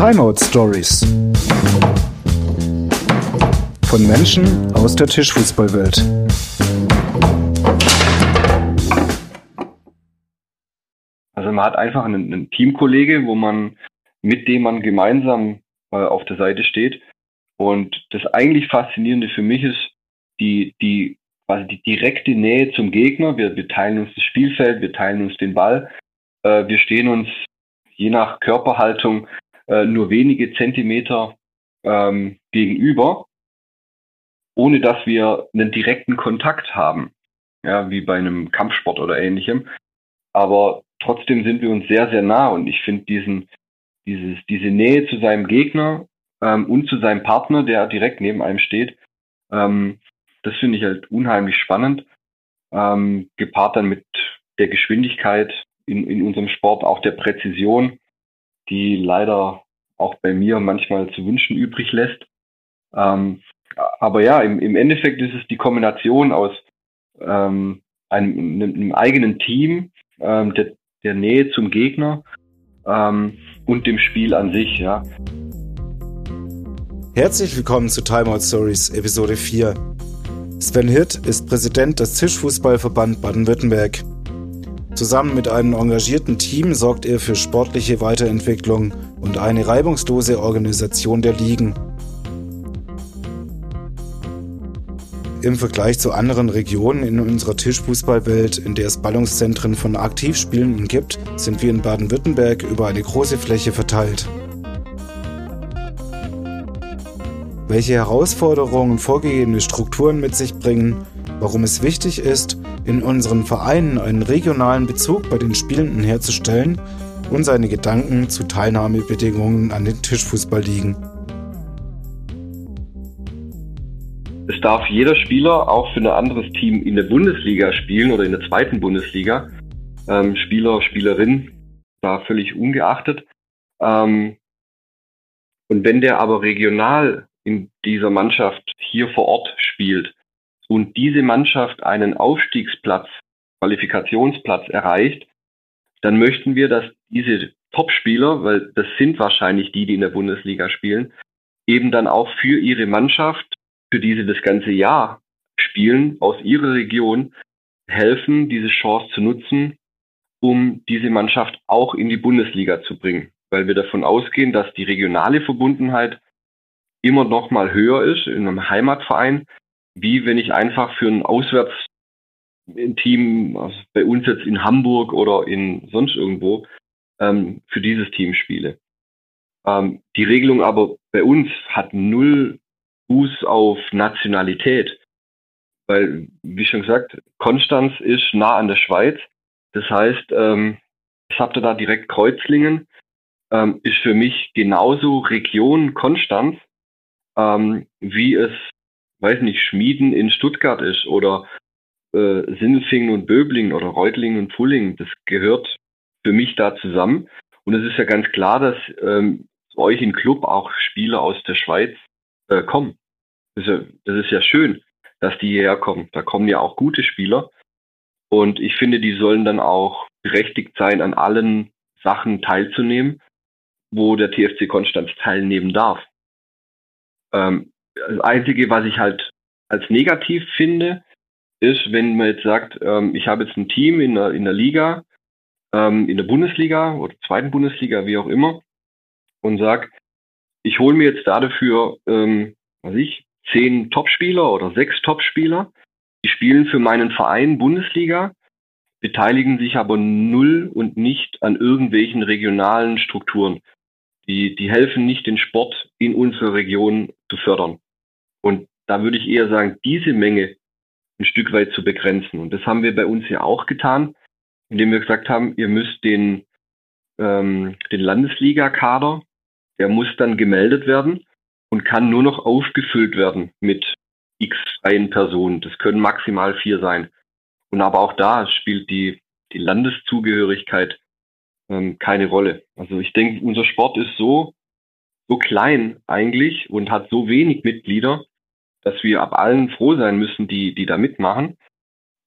Timeout Stories. Von Menschen aus der Tischfußballwelt. Also man hat einfach einen, einen Teamkollege, wo man mit dem man gemeinsam äh, auf der Seite steht. Und das eigentlich Faszinierende für mich ist die, die quasi die direkte Nähe zum Gegner. Wir, wir teilen uns das Spielfeld, wir teilen uns den Ball. Äh, wir stehen uns je nach Körperhaltung äh, nur wenige Zentimeter ähm, gegenüber, ohne dass wir einen direkten Kontakt haben, ja, wie bei einem Kampfsport oder ähnlichem. Aber trotzdem sind wir uns sehr, sehr nah und ich finde diesen, dieses, diese Nähe zu seinem Gegner ähm, und zu seinem Partner, der direkt neben einem steht, ähm, das finde ich halt unheimlich spannend. Ähm, gepaart dann mit der Geschwindigkeit, in, in unserem Sport, auch der Präzision, die leider auch bei mir manchmal zu wünschen übrig lässt. Ähm, aber ja, im, im Endeffekt ist es die Kombination aus ähm, einem, einem, eigenen Team, ähm, der, der Nähe zum Gegner ähm, und dem Spiel an sich, ja. Herzlich willkommen zu Timeout Stories Episode 4. Sven Hirt ist Präsident des Tischfußballverband Baden-Württemberg. Zusammen mit einem engagierten Team sorgt er für sportliche Weiterentwicklung und eine reibungslose Organisation der Ligen. Im Vergleich zu anderen Regionen in unserer Tischfußballwelt, in der es Ballungszentren von Aktivspielenden gibt, sind wir in Baden-Württemberg über eine große Fläche verteilt. Welche Herausforderungen vorgegebene Strukturen mit sich bringen, warum es wichtig ist, in unseren Vereinen einen regionalen Bezug bei den Spielenden herzustellen und seine Gedanken zu Teilnahmebedingungen an den Tischfußball liegen. Es darf jeder Spieler auch für ein anderes Team in der Bundesliga spielen oder in der zweiten Bundesliga. Ähm, Spieler, Spielerin, da völlig ungeachtet. Ähm, und wenn der aber regional in dieser Mannschaft hier vor Ort spielt, und diese Mannschaft einen Aufstiegsplatz, Qualifikationsplatz erreicht, dann möchten wir, dass diese Topspieler, weil das sind wahrscheinlich die, die in der Bundesliga spielen, eben dann auch für ihre Mannschaft, für diese das ganze Jahr spielen, aus ihrer Region, helfen, diese Chance zu nutzen, um diese Mannschaft auch in die Bundesliga zu bringen. Weil wir davon ausgehen, dass die regionale Verbundenheit immer noch mal höher ist in einem Heimatverein, wie wenn ich einfach für ein Auswärtsteam, also bei uns jetzt in Hamburg oder in sonst irgendwo, ähm, für dieses Team spiele. Ähm, die Regelung aber bei uns hat null Fuß auf Nationalität. Weil, wie schon gesagt, Konstanz ist nah an der Schweiz. Das heißt, ähm, ich habe da direkt Kreuzlingen, ähm, ist für mich genauso Region Konstanz, ähm, wie es weiß nicht, Schmieden in Stuttgart ist oder äh, Sindelfingen und Böblingen oder Reutlingen und Pullingen, das gehört für mich da zusammen. Und es ist ja ganz klar, dass ähm, euch im Club auch Spieler aus der Schweiz äh, kommen. Das ist, ja, das ist ja schön, dass die hierher kommen. Da kommen ja auch gute Spieler. Und ich finde, die sollen dann auch berechtigt sein, an allen Sachen teilzunehmen, wo der TFC Konstanz teilnehmen darf. Ähm, das Einzige, was ich halt als negativ finde, ist, wenn man jetzt sagt, ähm, ich habe jetzt ein Team in der, in der Liga, ähm, in der Bundesliga oder zweiten Bundesliga, wie auch immer, und sage, ich hole mir jetzt dafür, ähm, was ich, zehn Topspieler oder sechs Topspieler, die spielen für meinen Verein Bundesliga, beteiligen sich aber null und nicht an irgendwelchen regionalen Strukturen. Die, die helfen nicht, den Sport in unserer Region zu fördern. Und da würde ich eher sagen, diese Menge ein Stück weit zu begrenzen. Und das haben wir bei uns ja auch getan, indem wir gesagt haben, ihr müsst den, ähm, den Landesliga-Kader, der muss dann gemeldet werden und kann nur noch aufgefüllt werden mit x freien Personen. Das können maximal vier sein. Und aber auch da spielt die, die Landeszugehörigkeit ähm, keine Rolle. Also ich denke, unser Sport ist so, so klein eigentlich und hat so wenig Mitglieder, dass wir ab allen froh sein müssen, die, die da mitmachen.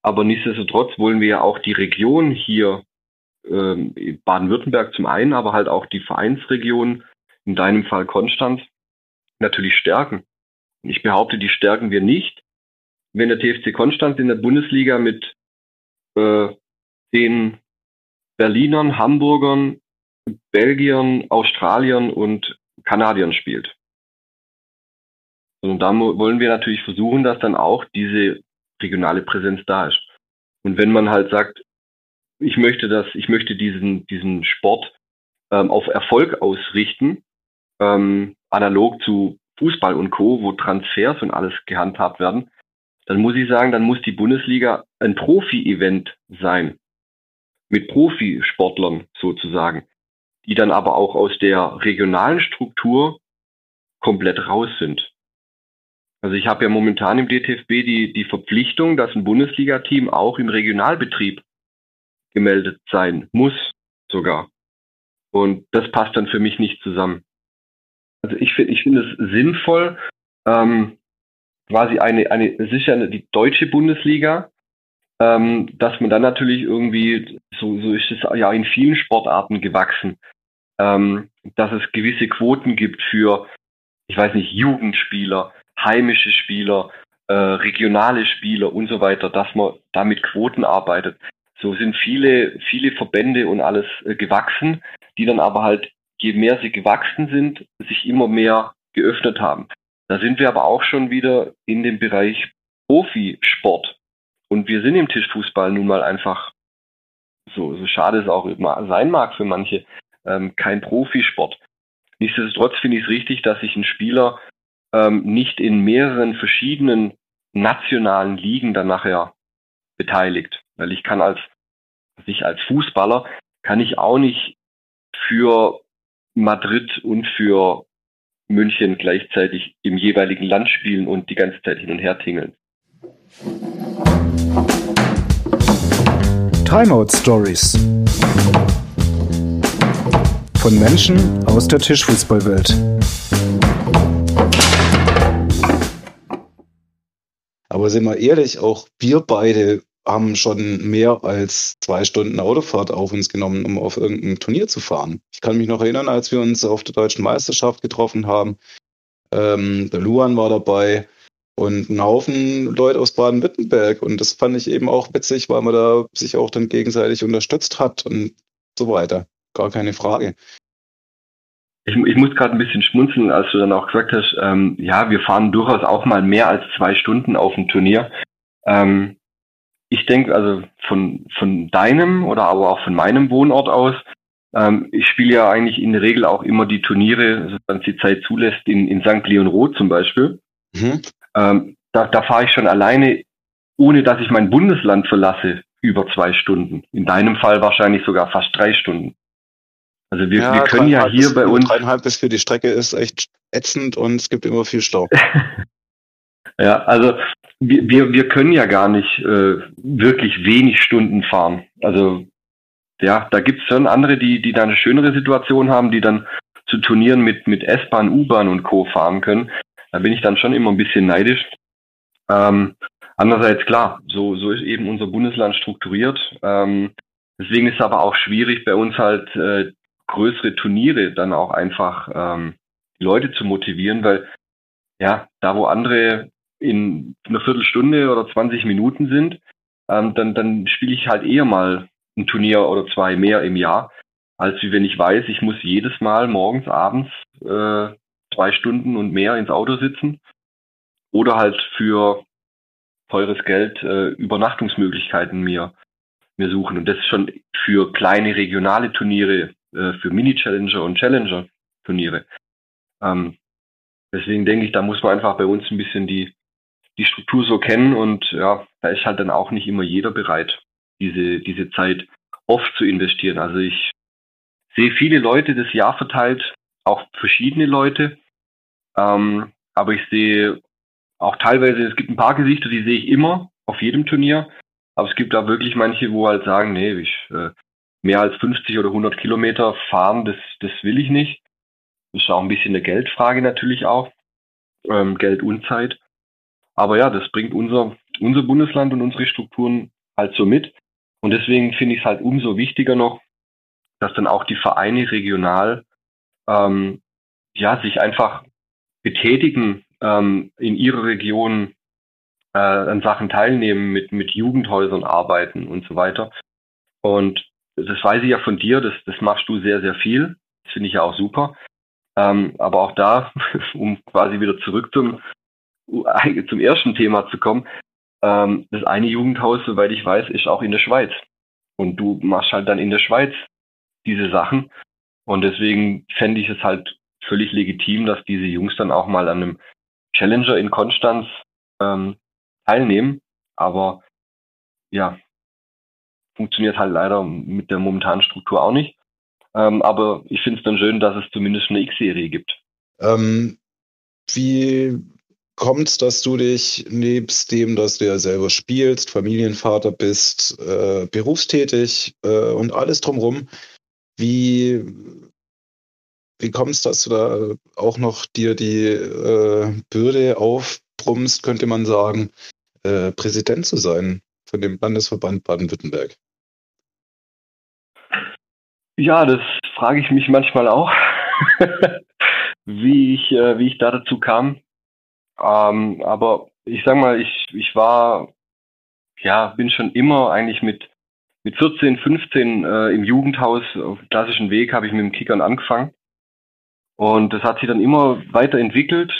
Aber nichtsdestotrotz wollen wir ja auch die Region hier, ähm, Baden-Württemberg zum einen, aber halt auch die Vereinsregion in deinem Fall Konstanz, natürlich stärken. Ich behaupte, die stärken wir nicht, wenn der TFC Konstanz in der Bundesliga mit äh, den Berlinern, Hamburgern, Belgiern, Australiern und Kanadiern spielt. Und da wollen wir natürlich versuchen, dass dann auch diese regionale Präsenz da ist. Und wenn man halt sagt, ich möchte das, ich möchte diesen, diesen Sport ähm, auf Erfolg ausrichten, ähm, analog zu Fußball und Co., wo Transfers und alles gehandhabt werden, dann muss ich sagen, dann muss die Bundesliga ein Profi-Event sein. Mit Profisportlern sozusagen, die dann aber auch aus der regionalen Struktur komplett raus sind. Also ich habe ja momentan im DTFB die, die Verpflichtung, dass ein Bundesliga-Team auch im Regionalbetrieb gemeldet sein muss, sogar. Und das passt dann für mich nicht zusammen. Also ich finde ich finde es sinnvoll, ähm, quasi eine, eine, es ist ja die deutsche Bundesliga, ähm, dass man dann natürlich irgendwie, so, so ist es ja in vielen Sportarten gewachsen, ähm, dass es gewisse Quoten gibt für, ich weiß nicht, Jugendspieler, heimische Spieler, äh, regionale Spieler und so weiter, dass man da mit Quoten arbeitet. So sind viele, viele Verbände und alles äh, gewachsen, die dann aber halt, je mehr sie gewachsen sind, sich immer mehr geöffnet haben. Da sind wir aber auch schon wieder in dem Bereich Profisport. Und wir sind im Tischfußball nun mal einfach, so, so schade es auch sein mag für manche, ähm, kein Profisport. Nichtsdestotrotz finde ich es richtig, dass sich ein Spieler ähm, nicht in mehreren verschiedenen nationalen Ligen dann nachher beteiligt. Weil ich kann als, ich als Fußballer, kann ich auch nicht für Madrid und für München gleichzeitig im jeweiligen Land spielen und die ganze Zeit hin und her tingeln. Timeout Stories von Menschen aus der Tischfußballwelt. Aber sind wir ehrlich, auch wir beide haben schon mehr als zwei Stunden Autofahrt auf uns genommen, um auf irgendein Turnier zu fahren. Ich kann mich noch erinnern, als wir uns auf der deutschen Meisterschaft getroffen haben. Ähm, der Luan war dabei und ein Haufen Leute aus Baden-Württemberg. Und das fand ich eben auch witzig, weil man da sich auch dann gegenseitig unterstützt hat und so weiter. Gar keine Frage. Ich, ich muss gerade ein bisschen schmunzeln, als du dann auch gesagt hast, ähm, ja, wir fahren durchaus auch mal mehr als zwei Stunden auf ein Turnier. Ähm, ich denke, also von, von deinem oder aber auch von meinem Wohnort aus, ähm, ich spiele ja eigentlich in der Regel auch immer die Turniere, sofern es die Zeit zulässt, in, in St. Leon Roth zum Beispiel. Mhm. Ähm, da da fahre ich schon alleine, ohne dass ich mein Bundesland verlasse, über zwei Stunden. In deinem Fall wahrscheinlich sogar fast drei Stunden. Also wir, ja, wir können ja hier bis, bei uns. Dreieinhalb bis für die Strecke ist echt ätzend und es gibt immer viel Stau. ja, also wir, wir, wir können ja gar nicht äh, wirklich wenig Stunden fahren. Also ja, da gibt es schon andere, die, die da eine schönere Situation haben, die dann zu Turnieren mit, mit S-Bahn, U-Bahn und Co. fahren können. Da bin ich dann schon immer ein bisschen neidisch. Ähm, andererseits klar, so, so ist eben unser Bundesland strukturiert. Ähm, deswegen ist es aber auch schwierig bei uns halt äh, größere Turniere dann auch einfach ähm, Leute zu motivieren, weil ja, da wo andere in einer Viertelstunde oder 20 Minuten sind, ähm, dann, dann spiele ich halt eher mal ein Turnier oder zwei mehr im Jahr, als wie wenn ich weiß, ich muss jedes Mal morgens, abends äh, zwei Stunden und mehr ins Auto sitzen oder halt für teures Geld äh, Übernachtungsmöglichkeiten mir, mir suchen. Und das ist schon für kleine regionale Turniere, äh, für Mini-Challenger und Challenger-Turniere. Ähm, deswegen denke ich, da muss man einfach bei uns ein bisschen die, die Struktur so kennen und ja, da ist halt dann auch nicht immer jeder bereit, diese, diese Zeit oft zu investieren. Also ich sehe viele Leute das Jahr verteilt, auch verschiedene Leute, ähm, aber ich sehe auch teilweise, es gibt ein paar Gesichter, die sehe ich immer auf jedem Turnier, aber es gibt da wirklich manche, wo halt sagen, nee, ich, äh, mehr als 50 oder 100 Kilometer fahren, das, das will ich nicht. Das ist auch ein bisschen eine Geldfrage natürlich auch, ähm, Geld und Zeit. Aber ja, das bringt unser, unser Bundesland und unsere Strukturen halt so mit. Und deswegen finde ich es halt umso wichtiger noch, dass dann auch die Vereine regional ähm, ja, sich einfach betätigen, ähm, in ihrer Region äh, an Sachen teilnehmen, mit, mit Jugendhäusern arbeiten und so weiter. Und das weiß ich ja von dir, das, das machst du sehr, sehr viel. Das finde ich ja auch super. Ähm, aber auch da, um quasi wieder zurück zum, zum ersten Thema zu kommen, ähm, das eine Jugendhaus, soweit ich weiß, ist auch in der Schweiz. Und du machst halt dann in der Schweiz diese Sachen. Und deswegen fände ich es halt völlig legitim, dass diese Jungs dann auch mal an einem Challenger in Konstanz ähm, teilnehmen. Aber ja, funktioniert halt leider mit der momentanen Struktur auch nicht. Ähm, aber ich finde es dann schön, dass es zumindest eine X-Serie gibt. Ähm, wie kommt es, dass du dich nebst dem, dass du ja selber spielst, Familienvater bist, äh, berufstätig äh, und alles drumherum, wie, wie kommt es, dass du da auch noch dir die äh, Bürde aufbrummst, könnte man sagen, äh, Präsident zu sein von dem Landesverband Baden-Württemberg? Ja, das frage ich mich manchmal auch, wie, ich, äh, wie ich da dazu kam. Ähm, aber ich sag mal, ich, ich war, ja, bin schon immer eigentlich mit, mit 14, 15 äh, im Jugendhaus, auf klassischen Weg, habe ich mit dem Kickern angefangen. Und das hat sich dann immer weiterentwickelt,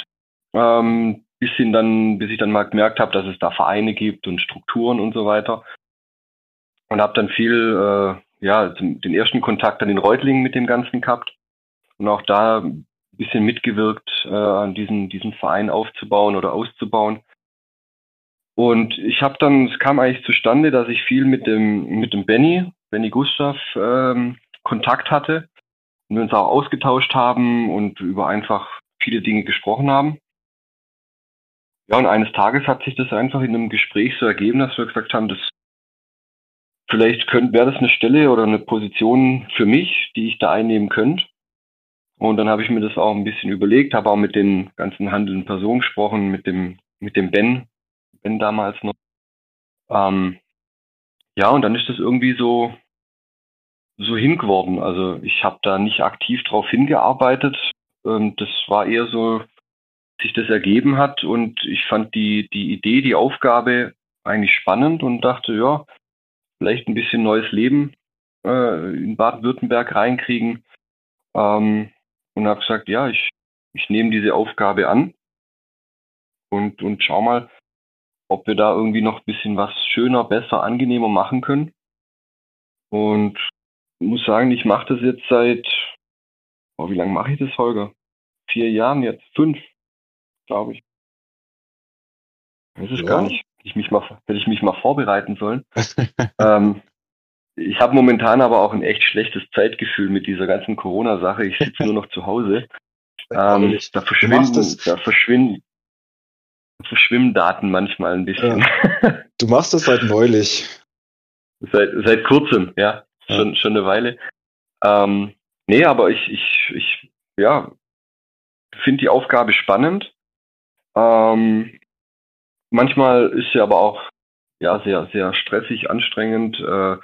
ähm, bis, dann, bis ich dann mal gemerkt habe, dass es da Vereine gibt und Strukturen und so weiter. Und habe dann viel, äh, ja, den ersten Kontakt an den Reutlingen mit dem Ganzen gehabt. Und auch da bisschen mitgewirkt, äh, an diesen, diesen Verein aufzubauen oder auszubauen. Und ich habe dann, es kam eigentlich zustande, dass ich viel mit dem, mit dem Benny, Benny Gustav, ähm, Kontakt hatte und wir uns auch ausgetauscht haben und über einfach viele Dinge gesprochen haben. Ja, und eines Tages hat sich das einfach in einem Gespräch so ergeben, dass wir gesagt haben, das vielleicht wäre das eine Stelle oder eine Position für mich, die ich da einnehmen könnte. Und dann habe ich mir das auch ein bisschen überlegt, habe auch mit den ganzen handelnden Personen gesprochen, mit dem, mit dem Ben, Ben damals noch. Ähm, ja, und dann ist das irgendwie so, so hingeworden. Also ich habe da nicht aktiv drauf hingearbeitet. Ähm, das war eher so, sich das ergeben hat und ich fand die, die Idee, die Aufgabe eigentlich spannend und dachte, ja, vielleicht ein bisschen neues Leben äh, in Baden-Württemberg reinkriegen. Ähm, und habe gesagt, ja, ich, ich nehme diese Aufgabe an und, und schau mal, ob wir da irgendwie noch ein bisschen was schöner, besser, angenehmer machen können. Und muss sagen, ich mache das jetzt seit, oh, wie lange mache ich das, Holger? Vier Jahren jetzt, fünf, glaube ich. Das ist ja. gar nicht. Hätte ich mich mal, hätte ich mich mal vorbereiten sollen. ähm, ich habe momentan aber auch ein echt schlechtes Zeitgefühl mit dieser ganzen Corona-Sache. Ich sitze nur noch zu Hause. Ähm, da verschwinden, da verschwinden, verschwimmen Daten manchmal ein bisschen. Ja. Du machst das seit neulich. Seit, seit kurzem, ja. Ja. Schon, schon eine Weile. Ähm, nee, aber ich, ich, ich, ja, finde die Aufgabe spannend. Ähm, manchmal ist sie aber auch ja sehr, sehr stressig, anstrengend. Äh,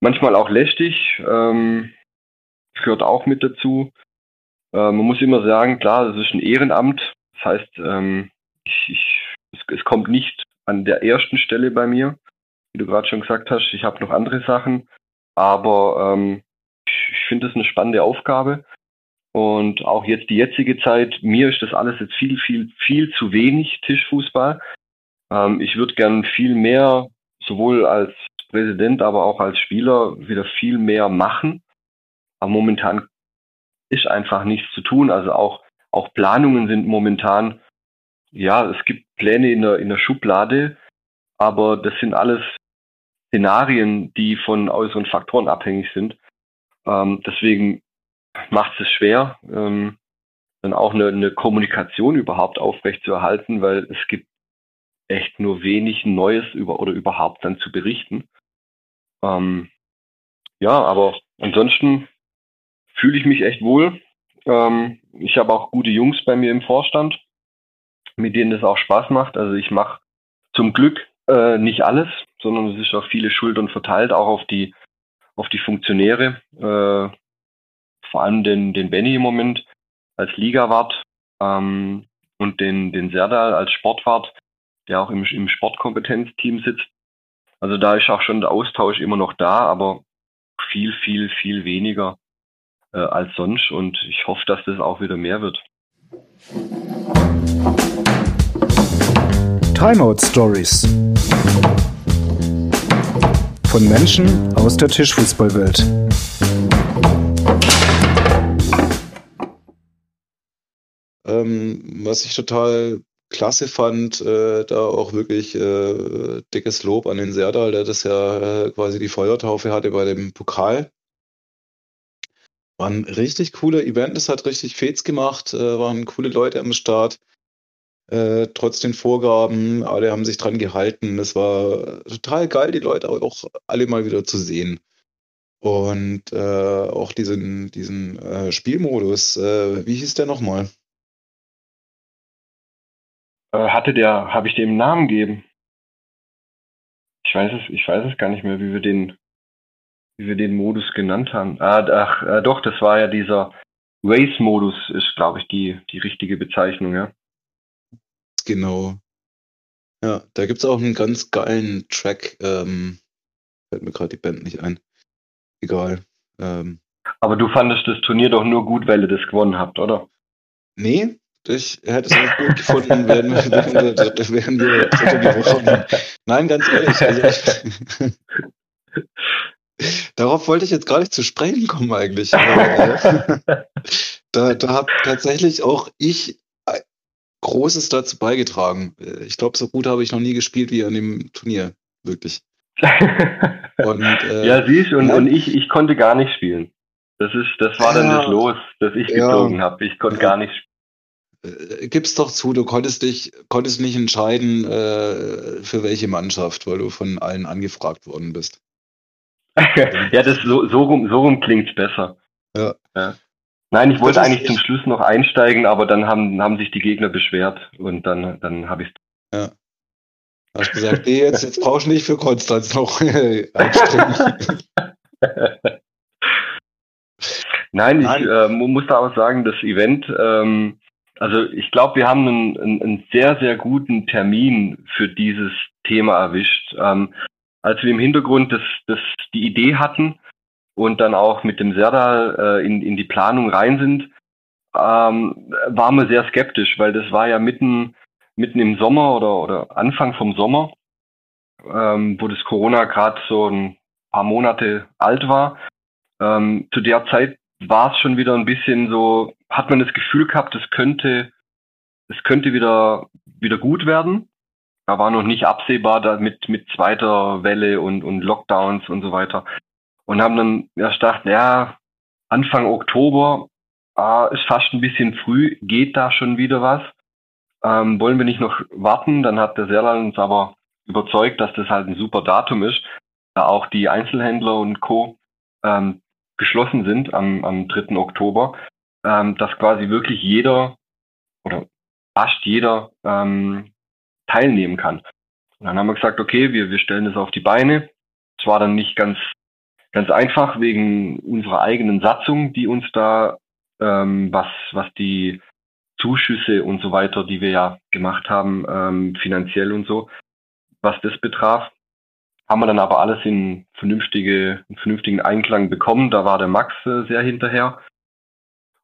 manchmal auch lästig, ähm, gehört auch mit dazu. Äh, man muss immer sagen, klar, das ist ein Ehrenamt. Das heißt, ähm, ich, ich, es, es, kommt nicht an der ersten Stelle bei mir, wie du gerade schon gesagt hast. Ich habe noch andere Sachen, aber ähm, ich, finde es eine spannende Aufgabe. Und auch jetzt die jetzige Zeit, mir ist das alles jetzt viel, viel, viel zu wenig Tischfußball. Ähm, ich würde gern viel mehr, sowohl als Präsident, aber auch als Spieler wieder viel mehr machen. Aber momentan ist einfach nichts zu tun. Also auch, auch Planungen sind momentan, ja, es gibt Pläne in der, in der Schublade, aber das sind alles Szenarien, die von äußeren Faktoren abhängig sind. Ähm, deswegen macht es schwer, ähm, dann auch eine, eine Kommunikation überhaupt aufrechtzuerhalten, weil es gibt echt nur wenig Neues über oder überhaupt dann zu berichten. Ähm, ja, aber ansonsten fühle ich mich echt wohl. Ähm, ich habe auch gute Jungs bei mir im Vorstand, mit denen es auch Spaß macht. Also ich mache zum Glück äh, nicht alles, sondern es ist auf viele Schultern verteilt, auch auf die auf die Funktionäre, äh, vor allem den, den Benny im Moment. als Ligawart ähm, und den, den Serdal als Sportwart, der auch im, im Sportkompetenzteam sitzt. Also da ist auch schon der Austausch immer noch da, aber viel, viel, viel weniger äh, als sonst und ich hoffe, dass das auch wieder mehr wird. Timeout Stories von Menschen aus der Tischfußballwelt. Ähm, was ich total klasse fand, äh, da auch wirklich äh, dickes Lob an den Serdal, der das ja äh, quasi die Feuertaufe hatte bei dem Pokal. War ein richtig cooler Event, es hat richtig Fets gemacht, äh, waren coole Leute am Start. Äh, trotz den Vorgaben, alle haben sich dran gehalten. Es war total geil, die Leute auch alle mal wieder zu sehen. Und äh, auch diesen, diesen äh, Spielmodus, äh, wie hieß der nochmal? Äh, hatte der, habe ich dem einen Namen gegeben? Ich weiß es, ich weiß es gar nicht mehr, wie wir den, wie wir den Modus genannt haben. Ah, ach, doch, das war ja dieser Race-Modus, ist, glaube ich, die, die richtige Bezeichnung, ja. Genau. Ja, da gibt es auch einen ganz geilen Track. Ähm, fällt mir gerade die Band nicht ein. Egal. Ähm, Aber du fandest das Turnier doch nur gut, weil ihr das gewonnen habt, oder? Nee, ich hätte es auch gut gefunden, wenn, wir, wenn wir gewonnen Nein, ganz ehrlich. Also ich, darauf wollte ich jetzt gar nicht zu sprechen kommen eigentlich. Äh, da, da habe tatsächlich auch ich Großes dazu beigetragen. Äh, ich glaube, so gut habe ich noch nie gespielt wie an dem Turnier. Wirklich. und, äh, ja, siehst und, und ich, ich konnte gar nicht spielen. Das ist, das war dann das Los, das ich ja, gezogen habe. Ich konnte ja. gar nicht spielen. Äh, gib's doch zu, du konntest dich, konntest nicht entscheiden, äh, für welche Mannschaft, weil du von allen angefragt worden bist. ja, das so, so rum, so rum klingt's besser. Ja. ja. Nein, ich wollte eigentlich zum Schluss noch einsteigen, aber dann haben, haben sich die Gegner beschwert und dann, dann habe ich es. Ja. Hast gesagt, nee, jetzt, jetzt brauchst du nicht für Konstanz noch einsteigen. Nein, Nein, ich äh, muss da auch sagen, das Event, ähm, also ich glaube, wir haben einen, einen, einen, sehr, sehr guten Termin für dieses Thema erwischt. Ähm, als wir im Hintergrund das, das, die Idee hatten, und dann auch mit dem Serdal äh, in, in die Planung rein sind, ähm, waren wir sehr skeptisch, weil das war ja mitten, mitten im Sommer oder, oder Anfang vom Sommer, ähm, wo das Corona gerade so ein paar Monate alt war. Ähm, zu der Zeit war es schon wieder ein bisschen so, hat man das Gefühl gehabt, es könnte, es könnte wieder, wieder gut werden. Da war noch nicht absehbar da mit, mit zweiter Welle und, und Lockdowns und so weiter und haben dann erst gedacht, ja, Anfang Oktober ah, ist fast ein bisschen früh, geht da schon wieder was? Ähm, wollen wir nicht noch warten? Dann hat der Serlan uns aber überzeugt, dass das halt ein super Datum ist, da auch die Einzelhändler und Co. Ähm, geschlossen sind am, am 3. Oktober, ähm, dass quasi wirklich jeder oder fast jeder ähm, teilnehmen kann. Und dann haben wir gesagt, okay, wir, wir stellen das auf die Beine. Es war dann nicht ganz Ganz einfach wegen unserer eigenen Satzung, die uns da, ähm, was, was die Zuschüsse und so weiter, die wir ja gemacht haben, ähm, finanziell und so, was das betraf, haben wir dann aber alles in vernünftige, in vernünftigen Einklang bekommen. Da war der Max äh, sehr hinterher.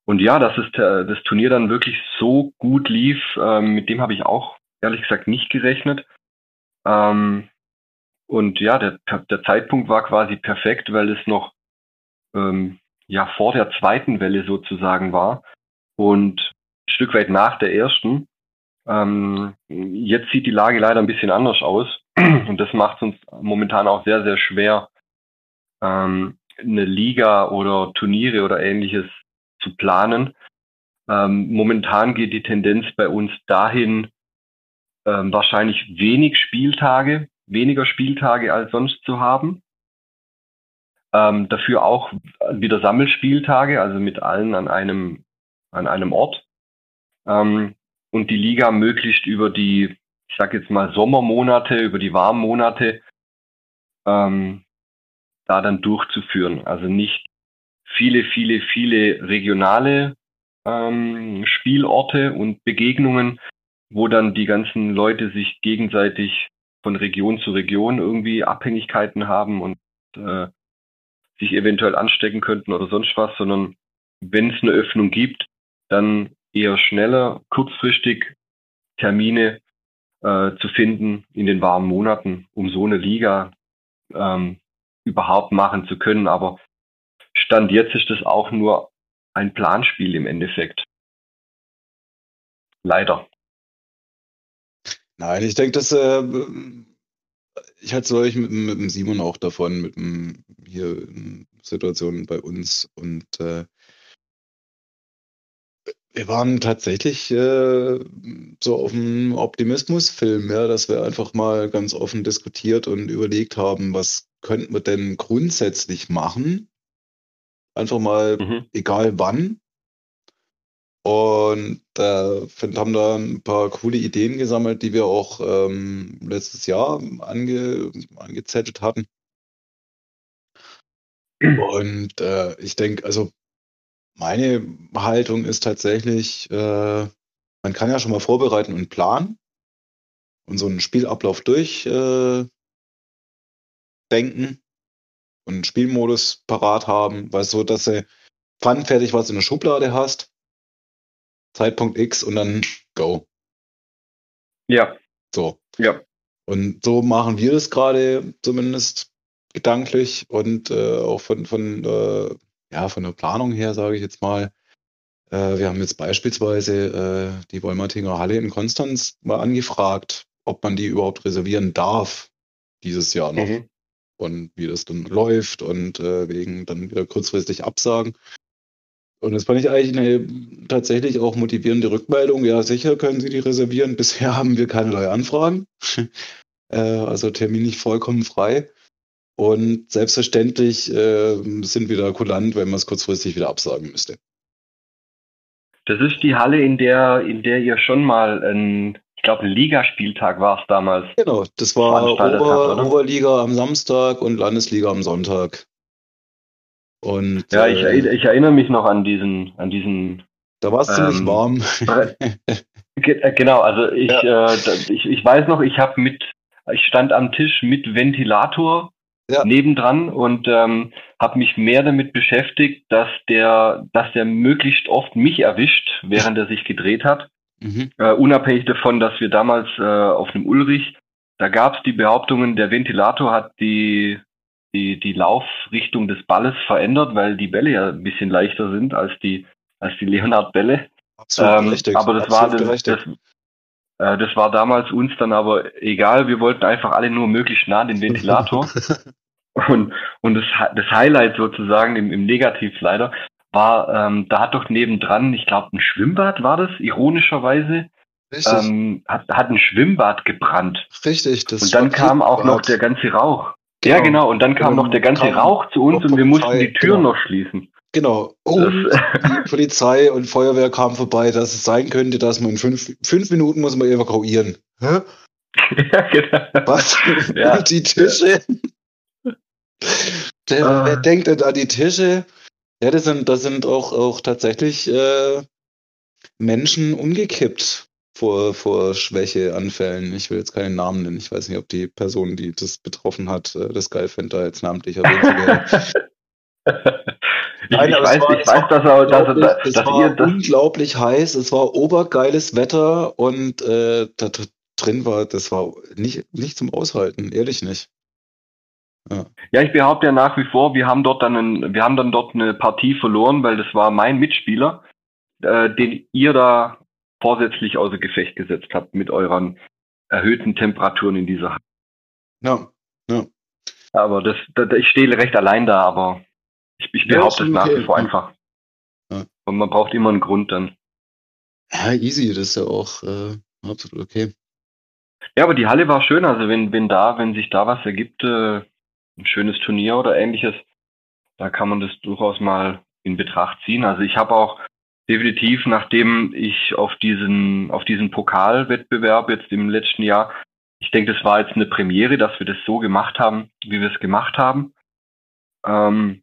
Und ja, dass es äh, das Turnier dann wirklich so gut lief, ähm, mit dem habe ich auch ehrlich gesagt nicht gerechnet. Ähm, und ja, der, der Zeitpunkt war quasi perfekt, weil es noch ähm, ja vor der zweiten Welle sozusagen war und ein Stück weit nach der ersten. Ähm, jetzt sieht die Lage leider ein bisschen anders aus und das macht es uns momentan auch sehr, sehr schwer, ähm, eine Liga oder Turniere oder ähnliches zu planen. Ähm, momentan geht die Tendenz bei uns dahin, ähm, wahrscheinlich wenig Spieltage, weniger Spieltage als sonst zu haben. Ähm, dafür auch wieder Sammelspieltage, also mit allen an einem, an einem Ort. Ähm, und die Liga möglichst über die, ich sag jetzt mal Sommermonate, über die warmen Monate ähm, da dann durchzuführen. Also nicht viele, viele, viele regionale ähm, Spielorte und Begegnungen, wo dann die ganzen Leute sich gegenseitig von Region zu Region irgendwie Abhängigkeiten haben und äh, sich eventuell anstecken könnten oder sonst was, sondern wenn es eine Öffnung gibt, dann eher schneller, kurzfristig Termine äh, zu finden in den warmen Monaten, um so eine Liga ähm, überhaupt machen zu können. Aber Stand jetzt ist das auch nur ein Planspiel im Endeffekt. Leider. Nein, ich denke, dass äh, ich hatte es mit, mit dem Simon auch davon, mit dem hier Situationen bei uns und äh, wir waren tatsächlich äh, so auf dem Optimismusfilm, ja, dass wir einfach mal ganz offen diskutiert und überlegt haben, was könnten wir denn grundsätzlich machen? Einfach mal, mhm. egal wann. Und äh, find, haben da ein paar coole Ideen gesammelt, die wir auch ähm, letztes Jahr ange, angezettelt hatten. Und äh, ich denke, also meine Haltung ist tatsächlich, äh, man kann ja schon mal vorbereiten und planen und so einen Spielablauf durchdenken äh, und einen Spielmodus parat haben, weil so, dass du pfannenfertig was in der Schublade hast, Zeitpunkt X und dann go. Ja. So. Ja. Und so machen wir das gerade zumindest gedanklich und äh, auch von, von äh, ja, von der Planung her, sage ich jetzt mal, äh, wir haben jetzt beispielsweise äh, die Wolmertinger Halle in Konstanz mal angefragt, ob man die überhaupt reservieren darf dieses Jahr noch. Mhm. Und wie das dann läuft und äh, wegen dann wieder kurzfristig Absagen. Und das fand ich eigentlich eine tatsächlich auch motivierende Rückmeldung. Ja, sicher können Sie die reservieren. Bisher haben wir keinerlei Anfragen. äh, also Termin nicht vollkommen frei. Und selbstverständlich äh, sind wir da kulant, wenn man es kurzfristig wieder absagen müsste. Das ist die Halle, in der, in der ihr schon mal ein, ich glaube, ein Ligaspieltag war es damals. Genau, das war Ober, Oberliga am Samstag und Landesliga am Sonntag. Und, ja, ich, äh, ich erinnere mich noch an diesen, an diesen. Da war es ähm, ziemlich warm. Äh, genau, also ich, ja. äh, ich, ich weiß noch, ich habe mit, ich stand am Tisch mit Ventilator ja. nebendran und ähm, habe mich mehr damit beschäftigt, dass der, dass der möglichst oft mich erwischt, während er sich gedreht hat. Mhm. Uh, unabhängig davon, dass wir damals uh, auf dem Ulrich, da gab es die Behauptungen, der Ventilator hat die, die, die Laufrichtung des Balles verändert, weil die Bälle ja ein bisschen leichter sind als die, als die Leonard-Bälle. Ähm. Aber das war das, das, äh, das war damals uns dann aber egal. Wir wollten einfach alle nur möglichst nah an den Ventilator. und und das, das Highlight sozusagen im, im Negativ leider war, ähm, da hat doch nebendran, ich glaube, ein Schwimmbad war das, ironischerweise, ähm, hat, hat ein Schwimmbad gebrannt. Richtig. Das und dann kam auch noch der ganze Rauch. Genau. Ja, genau. Und dann kam und noch der ganze Rauch zu uns und wir mussten die Türen genau. noch schlieen. Genau. Und die Polizei und Feuerwehr kamen vorbei, dass es sein könnte, dass man in fünf, fünf Minuten muss man evakuieren. Hä? Ja, genau. Was? Ja. Die Tische? Der, ah. Wer denkt denn an die Tische? Ja, das sind, das sind auch, auch tatsächlich äh, Menschen umgekippt vor, vor Schwächeanfällen. Ich will jetzt keinen Namen nennen. Ich weiß nicht, ob die Person, die das betroffen hat, äh, das geil findet, da jetzt namentlich erwähnt werden. Nein, ich, weiß, ich weiß, dass, er, dass, er, dass, es war ihr das unglaublich heiß, es war obergeiles Wetter und äh, da drin war, das war nicht, nicht zum Aushalten, ehrlich nicht. Ja. ja, ich behaupte ja nach wie vor, wir haben dort dann, ein, wir haben dann dort eine Partie verloren, weil das war mein Mitspieler, äh, den ihr da vorsätzlich außer Gefecht gesetzt habt mit euren erhöhten Temperaturen in dieser Halle. Ja, ja. Aber das, das ich stehe recht allein da, aber ich, ich behaupte es nach wie vor einfach. Ja. Und man braucht immer einen Grund dann. Ja, easy, das ist ja auch äh, absolut okay. Ja, aber die Halle war schön, also wenn, wenn da, wenn sich da was ergibt, äh, ein schönes Turnier oder ähnliches, da kann man das durchaus mal in Betracht ziehen. Also ich habe auch definitiv, nachdem ich auf diesen, auf diesen Pokalwettbewerb jetzt im letzten Jahr, ich denke, das war jetzt eine Premiere, dass wir das so gemacht haben, wie wir es gemacht haben. Ähm,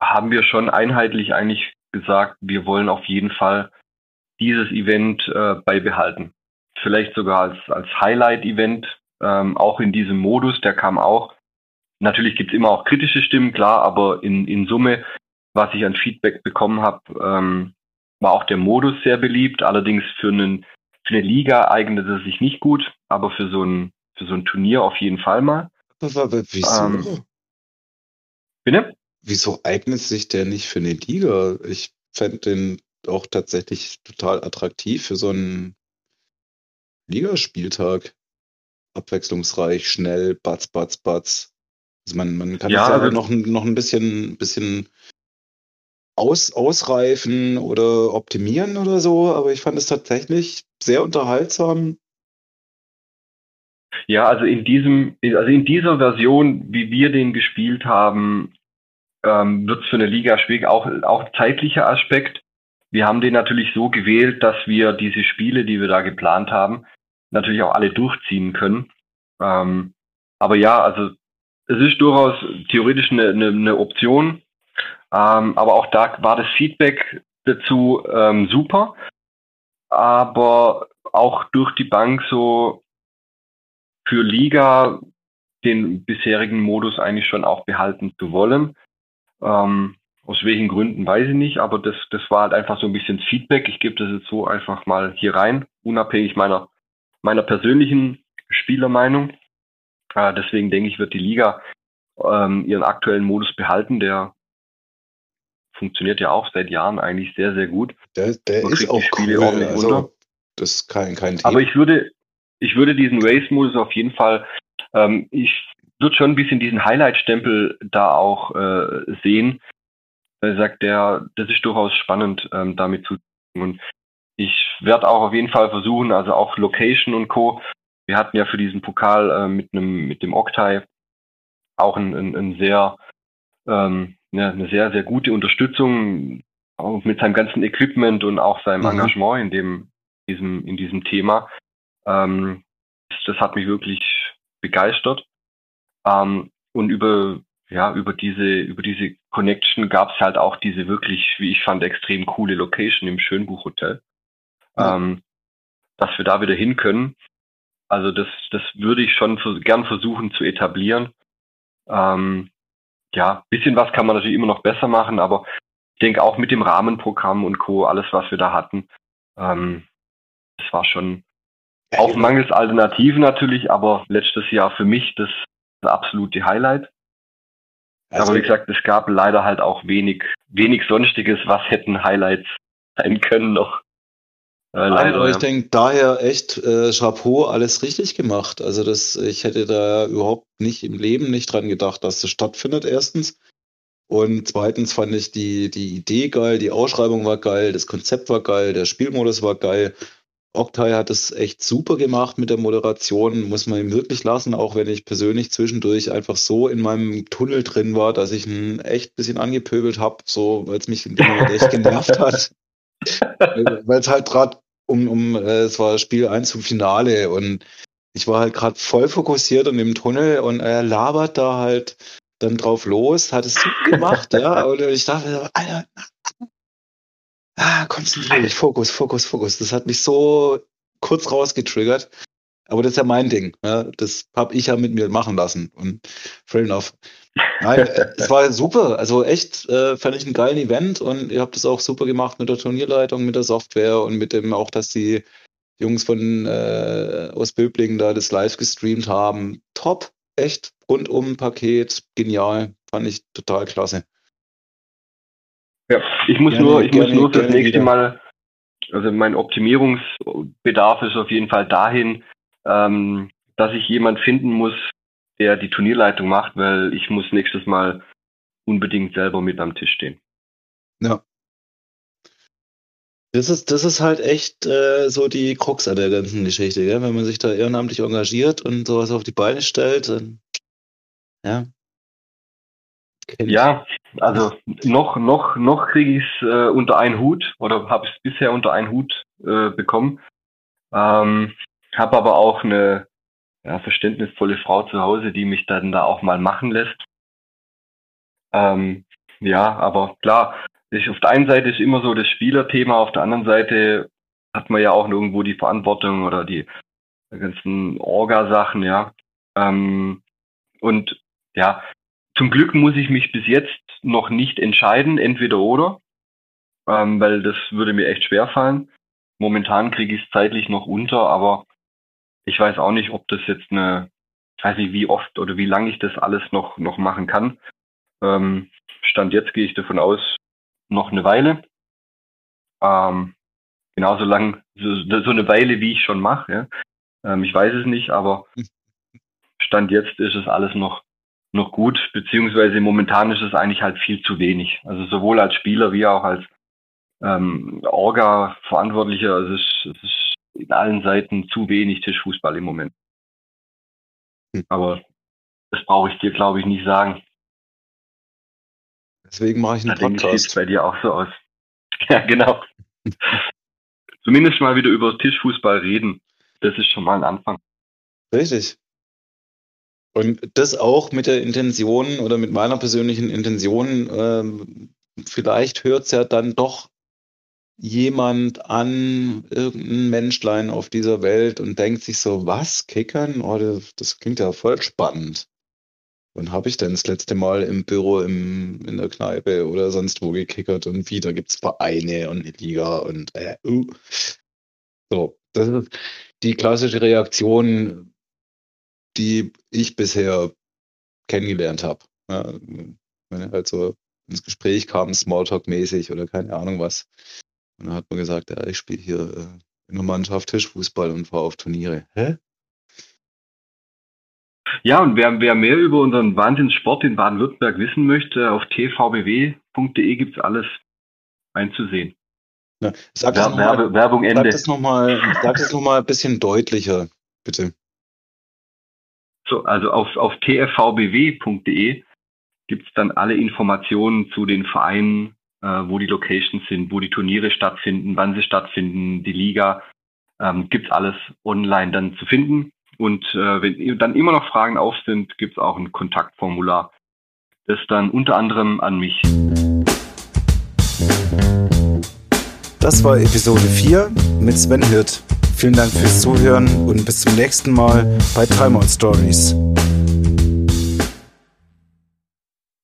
haben wir schon einheitlich eigentlich gesagt, wir wollen auf jeden Fall dieses Event äh, beibehalten. Vielleicht sogar als, als Highlight-Event, ähm, auch in diesem Modus, der kam auch. Natürlich gibt es immer auch kritische Stimmen, klar, aber in, in Summe, was ich an Feedback bekommen habe, ähm, war auch der Modus sehr beliebt. Allerdings für, einen, für eine Liga eignet es sich nicht gut, aber für so ein, für so ein Turnier auf jeden Fall mal. Wieso? Ähm, bitte? Wieso eignet sich der nicht für eine Liga? Ich fände den auch tatsächlich total attraktiv für so einen Ligaspieltag. Abwechslungsreich, schnell, batz, batz, batz. Also man, man kann ja, ja also noch, noch ein bisschen, bisschen aus, ausreifen oder optimieren oder so, aber ich fand es tatsächlich sehr unterhaltsam. Ja, also in diesem, also in dieser Version, wie wir den gespielt haben, ähm, wird es für eine Liga schwierig, auch, auch zeitlicher Aspekt. Wir haben den natürlich so gewählt, dass wir diese Spiele, die wir da geplant haben, natürlich auch alle durchziehen können. Ähm, aber ja, also es ist durchaus theoretisch eine, eine, eine Option. Ähm, aber auch da war das Feedback dazu ähm, super. Aber auch durch die Bank so für Liga den bisherigen Modus eigentlich schon auch behalten zu wollen. Ähm, aus welchen Gründen weiß ich nicht, aber das, das war halt einfach so ein bisschen Feedback. Ich gebe das jetzt so einfach mal hier rein, unabhängig meiner, meiner persönlichen Spielermeinung. Äh, deswegen denke ich, wird die Liga ähm, ihren aktuellen Modus behalten. Der funktioniert ja auch seit Jahren eigentlich sehr, sehr gut. Der, der ist auch Spiele cool. Also, das ist kein, kein Thema. Aber ich würde, ich würde diesen Race-Modus auf jeden Fall, ähm, ich würde schon ein bisschen diesen Highlight-Stempel da auch äh, sehen. Er sagt, der, das ist durchaus spannend, ähm, damit zu tun. Und ich werde auch auf jeden Fall versuchen, also auch Location und Co. Wir hatten ja für diesen Pokal äh, mit einem, mit dem Octai auch ein, ein, ein sehr ähm, eine, eine sehr, sehr gute Unterstützung auch mit seinem ganzen Equipment und auch seinem mhm. Engagement in dem, diesem, in diesem Thema. Ähm, das, hat mich wirklich begeistert. Ähm, und über, ja, über diese, über diese Connection gab es halt auch diese wirklich, wie ich fand, extrem coole Location im Schönbuch-Hotel. Mhm. Ähm, dass wir da wieder hin können. Also das, das würde ich schon für, gern versuchen zu etablieren. Ähm, ja, bisschen was kann man natürlich immer noch besser machen, aber ich denke auch mit dem Rahmenprogramm und Co., alles, was wir da hatten, ähm, das war schon ja, auch mangels Alternativen natürlich, aber letztes Jahr für mich das, das absolute Highlight. Also, aber wie gesagt, es gab leider halt auch wenig, wenig Sonstiges, was hätten Highlights sein können noch. Äh, leider, aber ich ja. denke daher echt äh, Chapeau, alles richtig gemacht. Also das, ich hätte da überhaupt nicht im Leben nicht dran gedacht, dass das stattfindet, erstens. Und zweitens fand ich die, die Idee geil, die Ausschreibung war geil, das Konzept war geil, der Spielmodus war geil. Octai hat es echt super gemacht mit der Moderation, muss man ihm wirklich lassen, auch wenn ich persönlich zwischendurch einfach so in meinem Tunnel drin war, dass ich ihn echt ein bisschen angepöbelt habe, so weil es mich echt genervt hat. weil es halt gerade um, um, äh, es war Spiel 1 zum Finale und ich war halt gerade voll fokussiert und im Tunnel und er labert da halt dann drauf los, hat es super gemacht, ja, und ich dachte, Alter, ah, konzentriere dich, Fokus, Fokus, Fokus. Das hat mich so kurz rausgetriggert. Aber das ist ja mein Ding. Ja? Das habe ich ja mit mir machen lassen. Und fair enough. Nein, äh, es war super. Also echt, äh, fand ich einen geilen Event und ihr habt das auch super gemacht mit der Turnierleitung, mit der Software und mit dem auch, dass die Jungs von äh, aus Böblingen da das live gestreamt haben. Top, echt, rundum Paket, genial, fand ich total klasse. Ja, ich muss gerne, nur, ich gerne, muss nur das nächste wieder. Mal, also mein Optimierungsbedarf ist auf jeden Fall dahin, ähm, dass ich jemand finden muss, der die Turnierleitung macht, weil ich muss nächstes Mal unbedingt selber mit am Tisch stehen. Ja. Das ist, das ist halt echt äh, so die Krux an der ganzen Geschichte, gell? wenn man sich da ehrenamtlich engagiert und sowas auf die Beine stellt. Dann, ja. Ja, also noch, noch, noch kriege ich es äh, unter einen Hut oder habe es bisher unter einen Hut äh, bekommen. Ähm, habe aber auch eine ja, verständnisvolle Frau zu Hause, die mich dann da auch mal machen lässt. Ähm, ja, aber klar, ich, auf der einen Seite ist immer so das Spielerthema, auf der anderen Seite hat man ja auch irgendwo die Verantwortung oder die ganzen Orga-Sachen, ja. Ähm, und ja, zum Glück muss ich mich bis jetzt noch nicht entscheiden, entweder oder, ähm, weil das würde mir echt schwer fallen. Momentan kriege ich es zeitlich noch unter, aber ich weiß auch nicht, ob das jetzt eine, ich weiß nicht, wie oft oder wie lange ich das alles noch, noch machen kann. Ähm, Stand jetzt gehe ich davon aus, noch eine Weile. Ähm, genauso lang, so, so eine Weile, wie ich schon mache. Ja. Ähm, ich weiß es nicht, aber Stand jetzt ist es alles noch, noch gut, beziehungsweise momentan ist es eigentlich halt viel zu wenig. Also sowohl als Spieler wie auch als ähm, Orga-Verantwortlicher. Also es, es ist in allen Seiten zu wenig Tischfußball im Moment. Hm. Aber das brauche ich dir, glaube ich, nicht sagen. Deswegen mache ich einen Allerdings Podcast. Sieht bei dir auch so aus. Ja, genau. Zumindest mal wieder über Tischfußball reden. Das ist schon mal ein Anfang. Richtig. Und das auch mit der Intention oder mit meiner persönlichen Intention, ähm, vielleicht hört es ja dann doch jemand an, irgendein Menschlein auf dieser Welt und denkt sich so, was, Kickern? Oh, das, das klingt ja voll spannend. Wann habe ich denn das letzte Mal im Büro, im, in der Kneipe oder sonst wo gekickert und wieder gibt es Vereine und eine Liga und äh, uh. so. Das ist die klassische Reaktion, die ich bisher kennengelernt habe. Ja, wenn er halt so ins Gespräch kam, Smalltalk-mäßig oder keine Ahnung was. Und dann hat man gesagt, ja, ich spiele hier äh, in der Mannschaft Tischfußball und fahre auf Turniere. Hä? Ja, und wer, wer mehr über unseren Wahnsinnssport in Baden-Württemberg wissen möchte, auf tvbw.de gibt es alles einzusehen. Ja, sag das Werbe, mal, Werbung Ende. Sag das nochmal noch ein bisschen deutlicher, bitte. So, also auf, auf tfvbw.de gibt es dann alle Informationen zu den Vereinen, äh, wo die Locations sind, wo die Turniere stattfinden, wann sie stattfinden, die Liga. Ähm, gibt alles online dann zu finden. Und äh, wenn dann immer noch Fragen auf sind, gibt es auch ein Kontaktformular. Das dann unter anderem an mich. Das war Episode 4 mit Sven Hirt. Vielen Dank fürs Zuhören und bis zum nächsten Mal bei Timeout Stories.